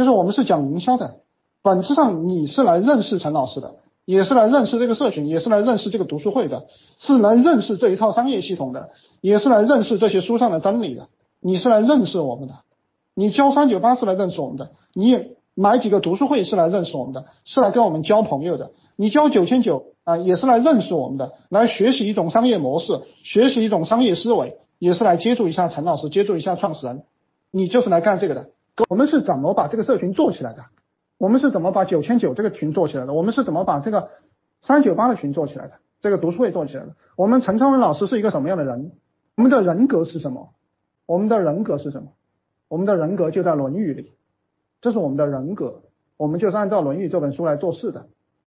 就是我们是讲营销的，本质上你是来认识陈老师的，也是来认识这个社群，也是来认识这个读书会的，是来认识这一套商业系统的，也是来认识这些书上的真理的。你是来认识我们的，你交三九八是来认识我们的，你也买几个读书会是来认识我们的，是来跟我们交朋友的。你交九千九啊，也是来认识我们的，来学习一种商业模式，学习一种商业思维，也是来接触一下陈老师，接触一下创始人。你就是来干这个的。我们是怎么把这个社群做起来的？我们是怎么把九千九这个群做起来的？我们是怎么把这个三九八的群做起来的？这个读书会做起来的？我们陈昌文老师是一个什么样的人？我们的人格是什么？我们的人格是什么？我们的人格就在《论语》里，这是我们的人格，我们就是按照《论语》这本书来做事的。